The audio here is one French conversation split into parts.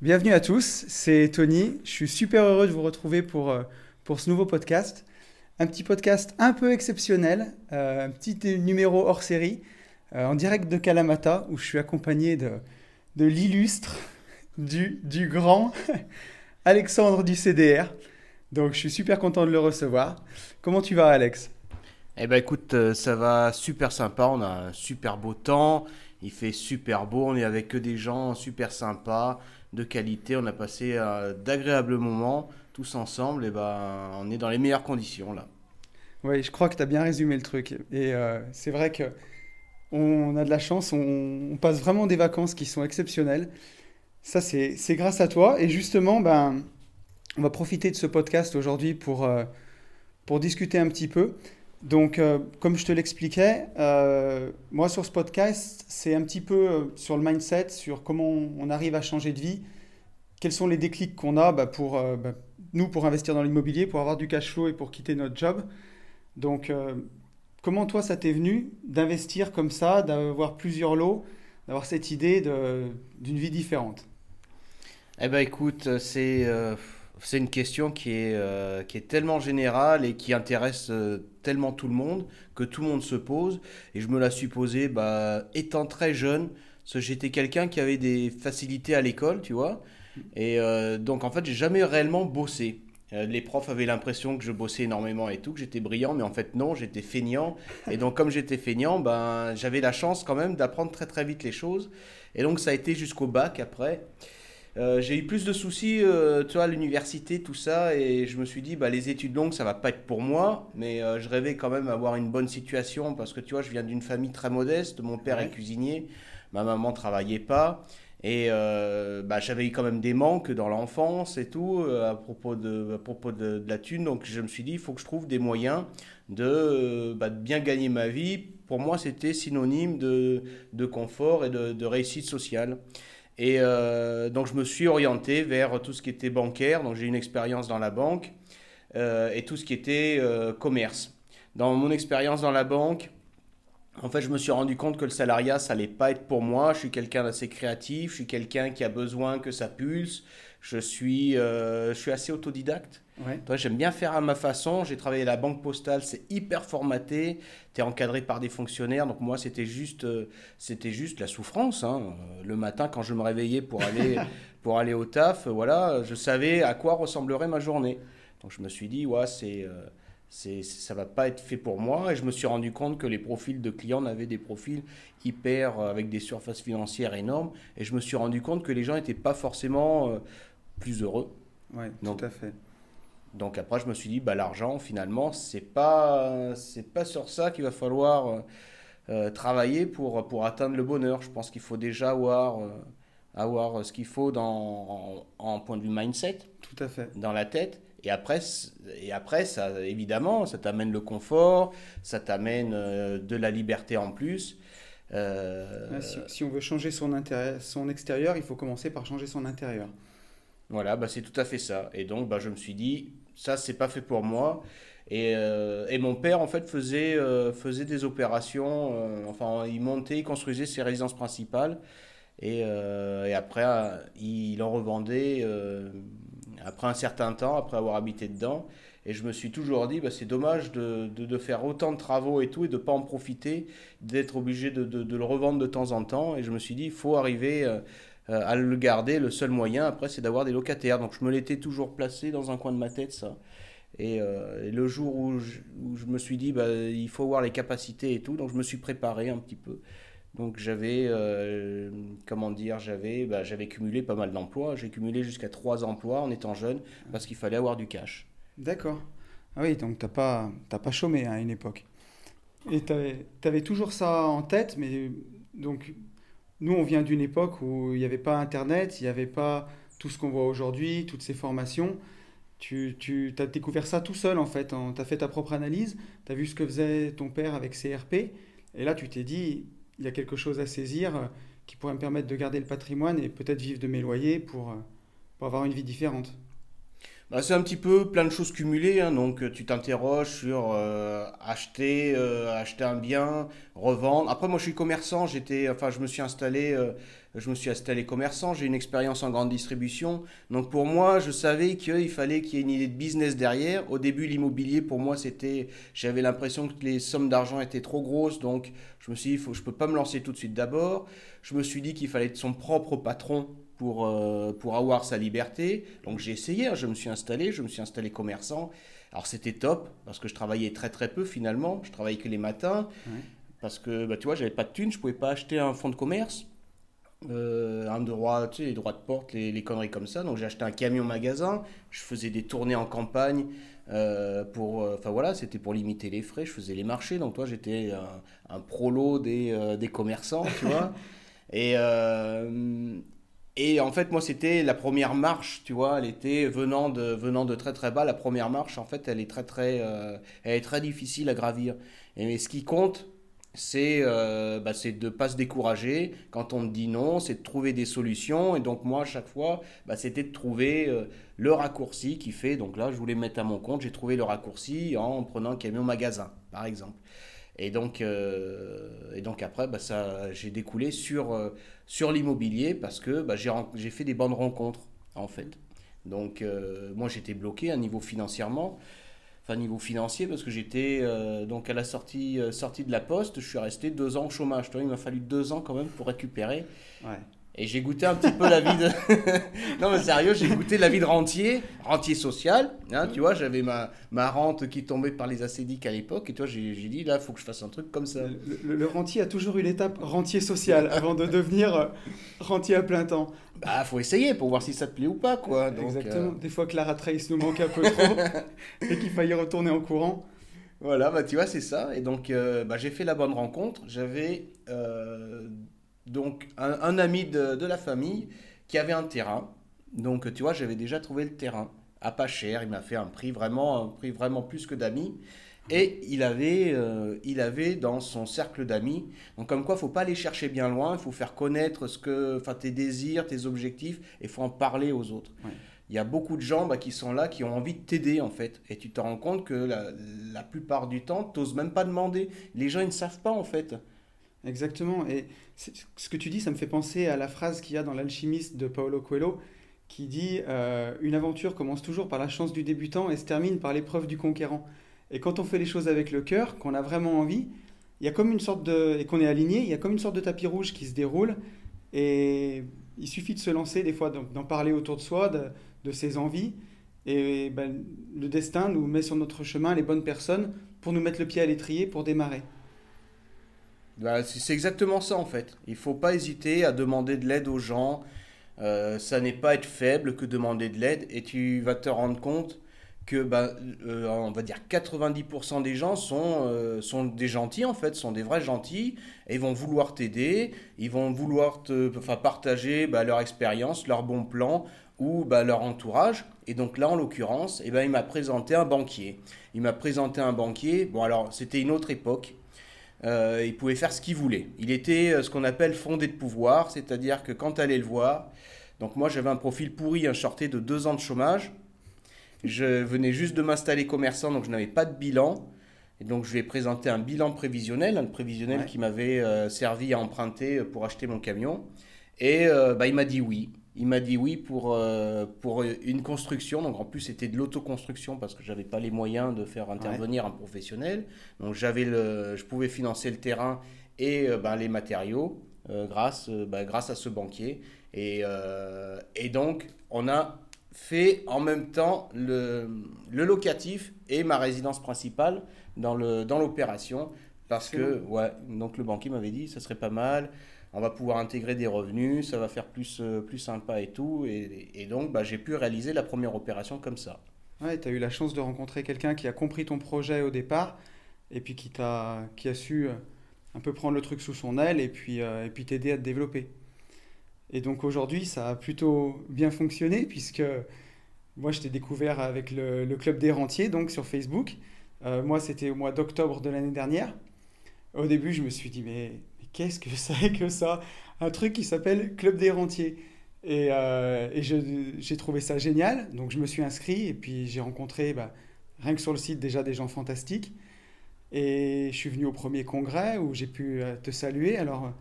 Bienvenue à tous, c'est Tony. Je suis super heureux de vous retrouver pour, euh, pour ce nouveau podcast. Un petit podcast un peu exceptionnel, euh, un petit numéro hors série, euh, en direct de Kalamata, où je suis accompagné de, de l'illustre, du, du grand Alexandre du CDR. Donc je suis super content de le recevoir. Comment tu vas Alex? Eh ben écoute, ça va super sympa, on a un super beau temps, il fait super beau, on est avec que des gens super sympas de qualité. On a passé euh, d'agréables moments tous ensemble. Et ben, on est dans les meilleures conditions là. Oui, je crois que tu as bien résumé le truc. Et euh, c'est vrai que on a de la chance, on, passe vraiment des vacances qui sont exceptionnelles. Ça, c'est grâce à toi. Et justement, ben, on va profiter de ce podcast aujourd'hui pour, euh, pour discuter un petit peu. Donc, euh, comme je te l'expliquais, euh, moi sur ce podcast, c'est un petit peu euh, sur le mindset, sur comment on arrive à changer de vie, quels sont les déclics qu'on a bah, pour bah, nous pour investir dans l'immobilier, pour avoir du cash flow et pour quitter notre job. Donc, comment toi ça t'est venu d'investir comme ça, d'avoir plusieurs lots, d'avoir cette idée d'une vie différente? Eh ben, écoute, c'est c'est une question qui est, euh, qui est tellement générale et qui intéresse euh, tellement tout le monde que tout le monde se pose. Et je me la suis bah, étant très jeune. J'étais quelqu'un qui avait des facilités à l'école, tu vois. Et euh, donc en fait, j'ai jamais réellement bossé. les profs avaient l'impression que je bossais énormément et tout, que j'étais brillant, mais en fait non, j'étais feignant. Et donc comme j'étais feignant, ben, j'avais la chance quand même d'apprendre très très vite les choses. Et donc ça a été jusqu'au bac après. Euh, j'ai eu plus de soucis, euh, tu vois, à l'université, tout ça, et je me suis dit, bah, les études longues, ça va pas être pour moi, mais euh, je rêvais quand même d'avoir une bonne situation parce que, tu vois, je viens d'une famille très modeste, mon père est cuisinier, ma maman travaillait pas, et bah, j'avais eu quand même des manques dans l'enfance et tout, à propos, de, à propos de, la thune, donc je me suis dit, il faut que je trouve des moyens de, bah, de bien gagner ma vie. Pour moi, c'était synonyme de, de confort et de, de réussite sociale. Et euh, donc je me suis orienté vers tout ce qui était bancaire, donc j'ai une expérience dans la banque, euh, et tout ce qui était euh, commerce. Dans mon expérience dans la banque, en fait, je me suis rendu compte que le salariat, ça allait pas être pour moi. Je suis quelqu'un d'assez créatif, je suis quelqu'un qui a besoin que ça pulse. Je suis, je suis assez autodidacte. J'aime bien faire à ma façon. J'ai travaillé à la banque postale, c'est hyper formaté. Tu es encadré par des fonctionnaires. Donc moi, c'était juste, euh, c'était juste la souffrance. Hein. Le matin, quand je me réveillais pour aller, pour aller au taf, voilà, je savais à quoi ressemblerait ma journée. Donc je me suis dit, ouais, c'est, euh, c'est, ça va pas être fait pour moi. Et je me suis rendu compte que les profils de clients avaient des profils hyper, euh, avec des surfaces financières énormes. Et je me suis rendu compte que les gens n'étaient pas forcément plus heureux. Oui, tout à fait. Donc après, je me suis dit, bah, l'argent, finalement, c'est pas, c'est pas sur ça qu'il va falloir euh, euh, travailler pour, pour atteindre le bonheur. Je pense qu'il faut déjà avoir, euh, avoir ce qu'il faut dans, en, point de vue mindset. Tout à fait. Dans la tête. Et après, et après ça, évidemment, ça t'amène le confort, ça t'amène de la liberté en plus. Si, si, on veut changer son, son extérieur, il faut commencer par changer son intérieur. Voilà, bah, c'est tout à fait ça. Et donc, bah, je me suis dit, ça, c'est pas fait pour moi. Et, euh, et, mon père, en fait, faisait, euh, faisait des opérations. Euh, enfin, il montait, il construisait ses résidences principales. Et, et après, il en revendait après un certain temps, après avoir habité dedans. Et je me suis toujours dit, bah, c'est dommage de, de, faire autant de travaux et tout, et de ne pas en profiter, d'être obligé de, de, le revendre de temps en temps. Et je me suis dit, il faut arriver euh, à le garder. Le seul moyen, après, c'est d'avoir des locataires. Donc je me l'étais toujours placé dans un coin de ma tête, ça. Et, euh, le jour où je, me suis dit, bah, il faut avoir les capacités et tout, donc je me suis préparé un petit peu. Donc j'avais, euh, comment dire, j'avais, bah, j'avais cumulé pas mal d'emplois. J'ai cumulé jusqu'à trois emplois en étant jeune parce qu'il fallait avoir du cash. D'accord. Ah oui, donc tu n'as pas, pas chômé hein, à une époque. Et tu avais, toujours ça en tête, mais donc nous, on vient d'une époque où il n'y avait pas Internet, il n'y avait pas tout ce qu'on voit aujourd'hui, toutes ces formations. Tu, tu as découvert ça tout seul, en fait. Tu as fait ta propre analyse, tu as vu ce que faisait ton père avec CRP, et là, tu t'es dit, il y a quelque chose à saisir euh, qui pourrait me permettre de garder le patrimoine et peut-être vivre de mes loyers pour, euh, pour avoir une vie différente. Bah, c'est un petit peu plein de choses cumulées. Hein. donc, euh, tu t'interroges sur euh, acheter, euh, acheter un bien, revendre. Après, moi, je suis commerçant. J'étais, enfin, je me suis installé je me suis installé commerçant, j'ai une expérience en grande distribution. Donc pour moi, je savais qu'il fallait qu'il y ait une idée de business derrière. Au début, l'immobilier, pour moi, c'était, j'avais l'impression que les sommes d'argent étaient trop grosses. Donc je me suis dit, faut, je peux pas me lancer tout de suite d'abord. Je me suis dit qu'il fallait être son propre patron pour, euh, pour avoir sa liberté. Donc j'ai essayé, hein. je me suis installé, je me suis installé commerçant. Alors c'était top parce que je travaillais très très peu finalement. Je travaillais que les matins parce que bah, tu vois, j'avais pas de thunes, je pouvais pas acheter un fonds de commerce. Euh, un droit, tu sais, les droits de porte, les, conneries comme ça. Donc j'ai acheté un camion magasin, je faisais des tournées en campagne euh, pour, euh, enfin voilà, c'était pour limiter les frais. Je faisais les marchés, donc toi j'étais un, un, prolo des, des commerçants, tu vois. Et et en fait, moi, c'était la première marche, tu vois, elle était venant de, venant de très très bas. La première marche, en fait, elle est très très, elle est très difficile à gravir. Et ce qui compte, c'est euh, bah, de ne pas se décourager. Quand on me dit non, c'est de trouver des solutions. Et donc moi, à chaque fois, bah, c'était de trouver euh, le raccourci qui fait, donc là, je voulais me mettre à mon compte, j'ai trouvé le raccourci en prenant un camion magasin, par exemple. Et donc, euh, et donc après, bah, ça, j'ai découlé sur, euh, sur l'immobilier parce que bah, j'ai fait des bonnes rencontres, en fait. Donc, moi, j'étais bloqué à niveau financièrement niveau financier, parce que j'étais euh, donc à la sortie, euh, sortie de la poste, je suis resté deux ans au chômage. il m'a fallu deux ans quand même pour récupérer. Ouais. Et j'ai goûté un petit peu la vie de. non, mais sérieux, j'ai goûté la vie de rentier, rentier social. Hein, tu vois, j'avais ma, ma rente qui tombait par les acédiques à l'époque. Et toi, j'ai dit, là, il faut que je fasse un truc comme ça. Le, rentier a toujours eu l'étape rentier social avant de devenir euh, rentier à plein temps. Bah, faut essayer pour voir si ça te plaît ou pas, quoi. Exactement. Euh, Des fois que la rat race nous manque un peu trop et qu'il faille retourner en courant. Voilà, bah, tu vois, c'est ça. Et donc, euh, bah, j'ai fait la bonne rencontre. J'avais donc un, ami de, la famille qui avait un terrain. Donc tu vois, j'avais déjà trouvé le terrain à pas cher. Il m'a fait un prix vraiment, un prix vraiment plus que d'amis. Et il avait, euh, il avait dans son cercle d'amis, donc comme quoi, il faut pas aller chercher bien loin, il faut faire connaître ce que, enfin, tes désirs, tes objectifs, et il faut en parler aux autres. Il y a beaucoup de gens bah, qui sont là, qui ont envie de t'aider en fait, et tu te rends compte que la, la plupart du temps, tu n'oses même pas demander. Les gens, ils ne savent pas en fait. Exactement. Et ce que tu dis, ça me fait penser à la phrase qu'il y a dans L'Alchimiste de Paolo Coelho, qui dit euh, Une aventure commence toujours par la chance du débutant et se termine par l'épreuve du conquérant. Et quand on fait les choses avec le cœur, qu'on a vraiment envie, il y a comme une sorte de. et qu'on est aligné, il y a comme une sorte de tapis rouge qui se déroule. Et il suffit de se lancer, des fois, d'en parler autour de soi, de, ses envies. Et ben, le destin nous met sur notre chemin les bonnes personnes pour nous mettre le pied à l'étrier pour démarrer. Bah, c'est exactement ça en fait. Il faut pas hésiter à demander de l'aide aux gens. Euh, ça n'est pas être faible que demander de l'aide et tu vas te rendre compte que bah, euh, on va dire 90% des gens sont, euh, sont des gentils en fait, sont des vrais gentils et ils vont vouloir t'aider, ils vont vouloir te, partager bah, leur expérience, leurs bons plans ou leur entourage. Et donc là en l'occurrence, eh ben, il m'a présenté un banquier. Il m'a présenté un banquier, bon alors c'était une autre époque, euh, il pouvait faire ce qu'il voulait. Il était euh, ce qu'on appelle fondé de pouvoir, c'est-à-dire que quand tu allais le voir, donc moi j'avais un profil pourri, un shorté de deux ans de chômage. Je venais juste de m'installer commerçant, donc je n'avais pas de bilan. Et donc je lui ai présenté un bilan prévisionnel, un prévisionnel qui m'avait euh, servi à emprunter pour acheter mon camion. Et bah, il m'a dit oui. Il m'a dit oui pour, euh, pour une construction. Donc en plus, c'était de l'autoconstruction parce que je n'avais pas les moyens de faire intervenir un professionnel. Donc j'avais le, je pouvais financer le terrain et euh, ben, les matériaux euh, grâce, ben, grâce à ce banquier. Et, et, donc, on a fait en même temps le, le locatif et ma résidence principale dans l'opération. Dans parce que, ouais, donc le banquier m'avait dit, ça serait pas mal on va pouvoir intégrer des revenus, ça va faire plus, euh, plus sympa et tout. Et, donc, bah, j'ai pu réaliser la première opération comme ça. Ouais, tu as eu la chance de rencontrer quelqu'un qui a compris ton projet au départ et puis qui, a, qui a su euh, un peu prendre le truc sous son aile et puis euh, et puis t'aider à te développer. Et donc aujourd'hui, ça a plutôt bien fonctionné puisque moi, je t'ai découvert avec le, Club des Rentiers, donc sur Facebook. moi, c'était au mois d'octobre de l'année dernière. Au début, je me suis dit, mais qu'est-ce que c'est que ça? Un truc qui s'appelle Club des Rentiers. Et, euh, j'ai trouvé ça génial, donc je me suis inscrit et puis j'ai rencontré, bah, rien que sur le site, déjà des gens fantastiques. Et je suis venu au premier congrès où j'ai pu euh, te saluer. Alors,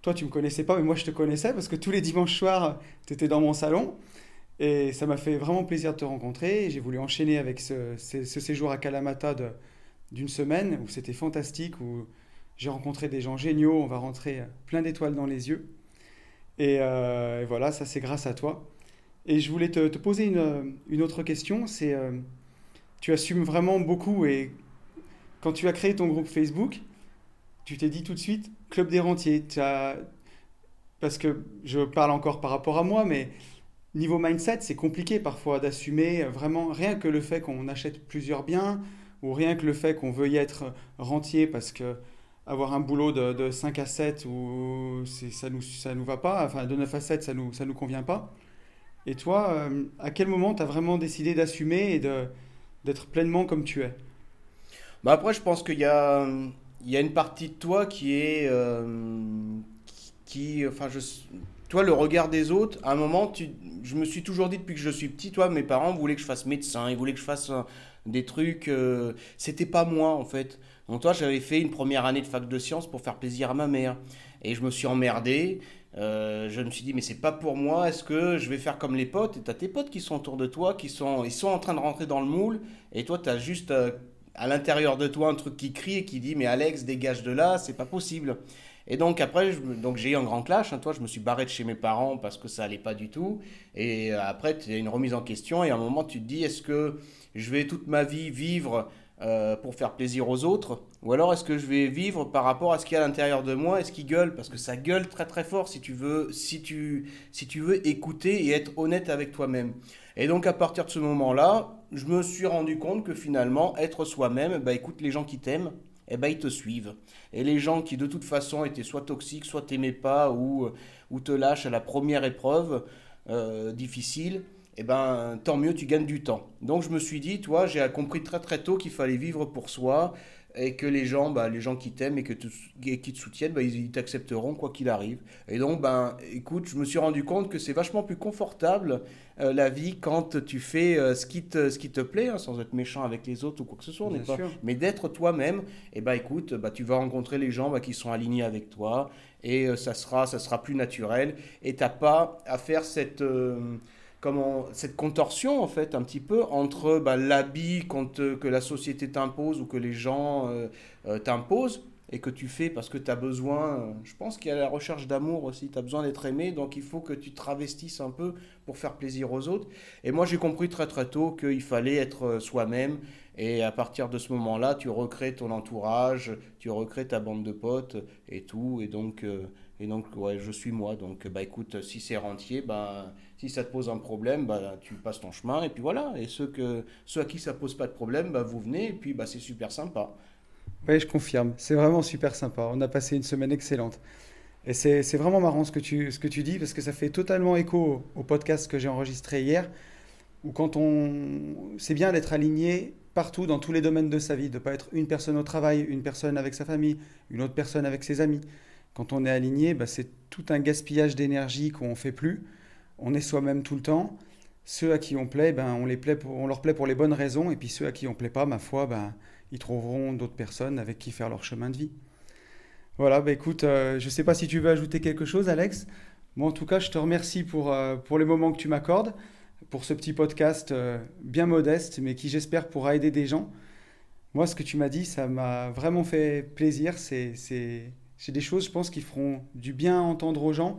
toi, tu me connaissais pas, mais moi, je te connaissais parce que tous les dimanches soirs, tu étais dans mon salon. Et ça m'a fait vraiment plaisir de te rencontrer. J'ai voulu enchaîner avec ce, séjour à Kalamata d'une semaine où c'était fantastique, où j'ai rencontré des gens géniaux. On va rentrer plein d'étoiles dans les yeux. Et, euh, voilà, ça c'est grâce à toi. Et je voulais te, poser une, autre question. C'est, euh, tu assumes vraiment beaucoup et quand tu as créé ton groupe Facebook, tu t'es dit tout de suite club des rentiers. Parce que je parle encore par rapport à moi, mais niveau mindset, c'est compliqué parfois d'assumer vraiment rien que le fait qu'on achète plusieurs biens ou rien que le fait qu'on veuille être rentier parce que avoir un boulot de, 5 à 7 ou ça nous ça nous va pas enfin de 9 à 7 ça nous ça nous convient pas et toi euh, à quel moment tu as vraiment décidé d'assumer et de d'être pleinement comme tu es? Bah après je pense qu'il y a y a une partie de toi qui est euh, qui, enfin je toi, le regard des autres, à un moment, tu, je me suis toujours dit depuis que je suis petit, toi, mes parents voulaient que je fasse médecin, ils voulaient que je fasse euh, des trucs. Euh, c'était pas moi, en fait. Donc, toi, j'avais fait une première année de fac de sciences pour faire plaisir à ma mère. Et je me suis emmerdé. Euh, je me suis dit, mais c'est pas pour moi. Est-ce que je vais faire comme les potes? Et t'as tes potes qui sont autour de toi, qui sont, ils sont en train de rentrer dans le moule. Et toi, t'as juste à l'intérieur de toi un truc qui crie et qui dit, mais Alex, dégage de là, c'est pas possible. Et donc après, donc j'ai eu un grand clash. Hein, toi, je me suis barré de chez mes parents parce que ça allait pas du tout. Et euh, après, tu as une remise en question. Et à un moment, tu te dis, est-ce que je vais toute ma vie vivre euh, pour faire plaisir aux autres Ou alors est-ce que je vais vivre par rapport à ce qu'il y a à l'intérieur de moi Est-ce qu'il gueule Parce que ça gueule très très fort si tu veux, si tu, si tu veux écouter et être honnête avec toi-même. Et donc à partir de ce moment-là, je me suis rendu compte que finalement, être soi-même, bah écoute les gens qui t'aiment, eh ben, ils te suivent. Et les gens qui de toute façon étaient soit toxiques, soit t'aimaient pas, ou, ou te lâchent à la première épreuve euh, difficile, eh ben, tant mieux, tu gagnes du temps. Donc je me suis dit, toi, j'ai compris très très tôt qu'il fallait vivre pour soi, et que les gens, bah, les gens qui t'aiment et, que qui te soutiennent, bah, ils t'accepteront quoi qu'il arrive. Et donc, ben, écoute, je me suis rendu compte que c'est vachement plus confortable euh, la vie quand tu fais euh, ce, qui te, ce qui te plaît, hein, sans être méchant avec les autres ou quoi que ce soit, pas, mais d'être toi-même. Et bah, écoute, bah, tu vas rencontrer les gens bah, qui sont alignés avec toi et euh, ça, sera, ça sera plus naturel. Et tu n'as pas à faire cette comment cette contorsion en fait un petit peu entre bah, l'habit que la société t'impose ou que les gens euh, euh, t'imposent et que tu fais parce que tu as besoin, je pense qu'il y a la recherche d'amour aussi, tu as besoin d'être aimé, donc il faut que tu travestisses un peu pour faire plaisir aux autres. Et moi j'ai compris très très tôt qu'il fallait être euh, soi-même, et à partir de ce moment-là, tu recrées ton entourage, tu recrées ta bande de potes et tout, et donc, et donc ouais, je suis moi, donc bah écoute, si c'est rentier, bah si ça te pose un problème, bah, tu passes ton chemin et puis voilà. Et ceux, que, ceux à qui ça pose pas de problème, bah, vous venez et puis bah, c'est super sympa. Oui, je confirme. C'est vraiment super sympa. On a passé une semaine excellente. Et c'est vraiment marrant ce que, tu, ce que tu dis parce que ça fait totalement écho au, podcast que j'ai enregistré hier. Où quand on. C'est bien d'être aligné partout dans tous les domaines de sa vie, de ne pas être une personne au travail, une personne avec sa famille, une autre personne avec ses amis. Quand on est aligné, bah, c'est tout un gaspillage d'énergie qu'on ne fait plus on est soi-même tout le temps. Ceux à qui on plaît, ben, on, les plaît on leur plaît pour les bonnes raisons, et puis ceux à qui on plaît pas, ma foi, ben, ils trouveront d'autres personnes avec qui faire leur chemin de vie. Voilà, ben, écoute, euh, je ne sais pas si tu veux ajouter quelque chose, Alex. Moi, en tout cas, je te remercie pour, euh, pour les moments que tu m'accordes, pour ce petit podcast euh, bien modeste, mais qui, j'espère, pourra aider des gens. Moi, ce que tu m'as dit, ça m'a vraiment fait plaisir. C'est des choses, je pense, qui feront du bien à entendre aux gens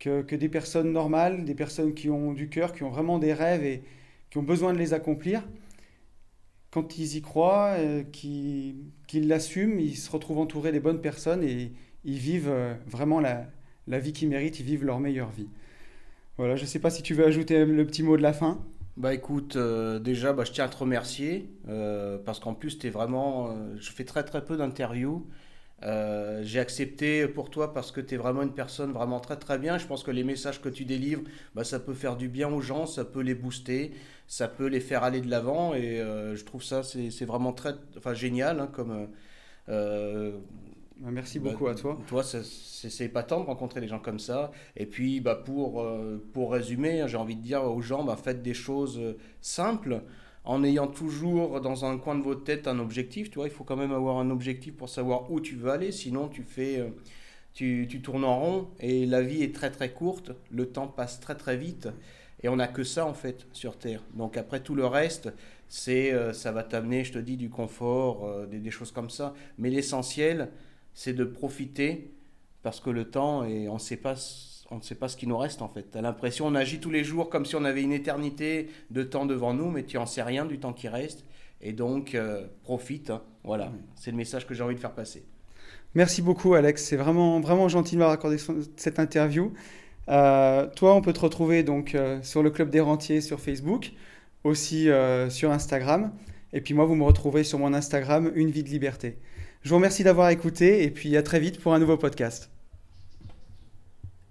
que, des personnes normales, des personnes qui ont du cœur, qui ont vraiment des rêves et qui ont besoin de les accomplir, quand ils y croient, euh, qu'ils l'assument, ils se retrouvent entourés des bonnes personnes et ils vivent euh, vraiment la, vie qu'ils méritent, ils vivent leur meilleure vie. Voilà, je ne sais pas si tu veux ajouter le petit mot de la fin. Bah écoute, euh, déjà, bah, je tiens à te remercier parce qu'en plus, es vraiment, je fais très très peu d'interviews euh, j'ai accepté pour toi parce que tu es vraiment une personne vraiment très très bien. Je pense que les messages que tu délivres, bah, ça peut faire du bien aux gens, ça peut les booster, ça peut les faire aller de l'avant. Et euh, je trouve ça, c'est vraiment très enfin, génial. Hein, comme, euh, bah, Merci bah, beaucoup à toi. Toi, c'est épatant de rencontrer des gens comme ça. Et puis, bah, pour, pour résumer, j'ai envie de dire aux gens, bah, faites des choses simples en ayant toujours dans un coin de votre tête un objectif. Tu vois, il faut quand même avoir un objectif pour savoir où tu veux aller. Sinon, tu fais, euh, tu, tu tournes en rond et la vie est très très courte, le temps passe très très vite et on n'a que ça en fait sur Terre. Donc après tout le reste, c'est euh, ça va t'amener, je te dis, du confort, euh, des, choses comme ça. Mais l'essentiel, c'est de profiter parce que le temps et on sait pas on ne sait pas ce qui nous reste en fait. Tu as l'impression on agit tous les jours comme si on avait une éternité de temps devant nous, mais tu en sais rien du temps qui reste. Et donc, euh, profite. Hein. Voilà, c'est le message que j'ai envie de faire passer. Merci beaucoup, Alex. C'est vraiment, vraiment gentil de m'avoir accordé cette interview. Euh, toi, on peut te retrouver donc euh, sur le Club des Rentiers sur Facebook, aussi sur Instagram. Et puis moi, vous me retrouvez sur mon Instagram, Une vie de liberté. Je vous remercie d'avoir écouté et puis à très vite pour un nouveau podcast.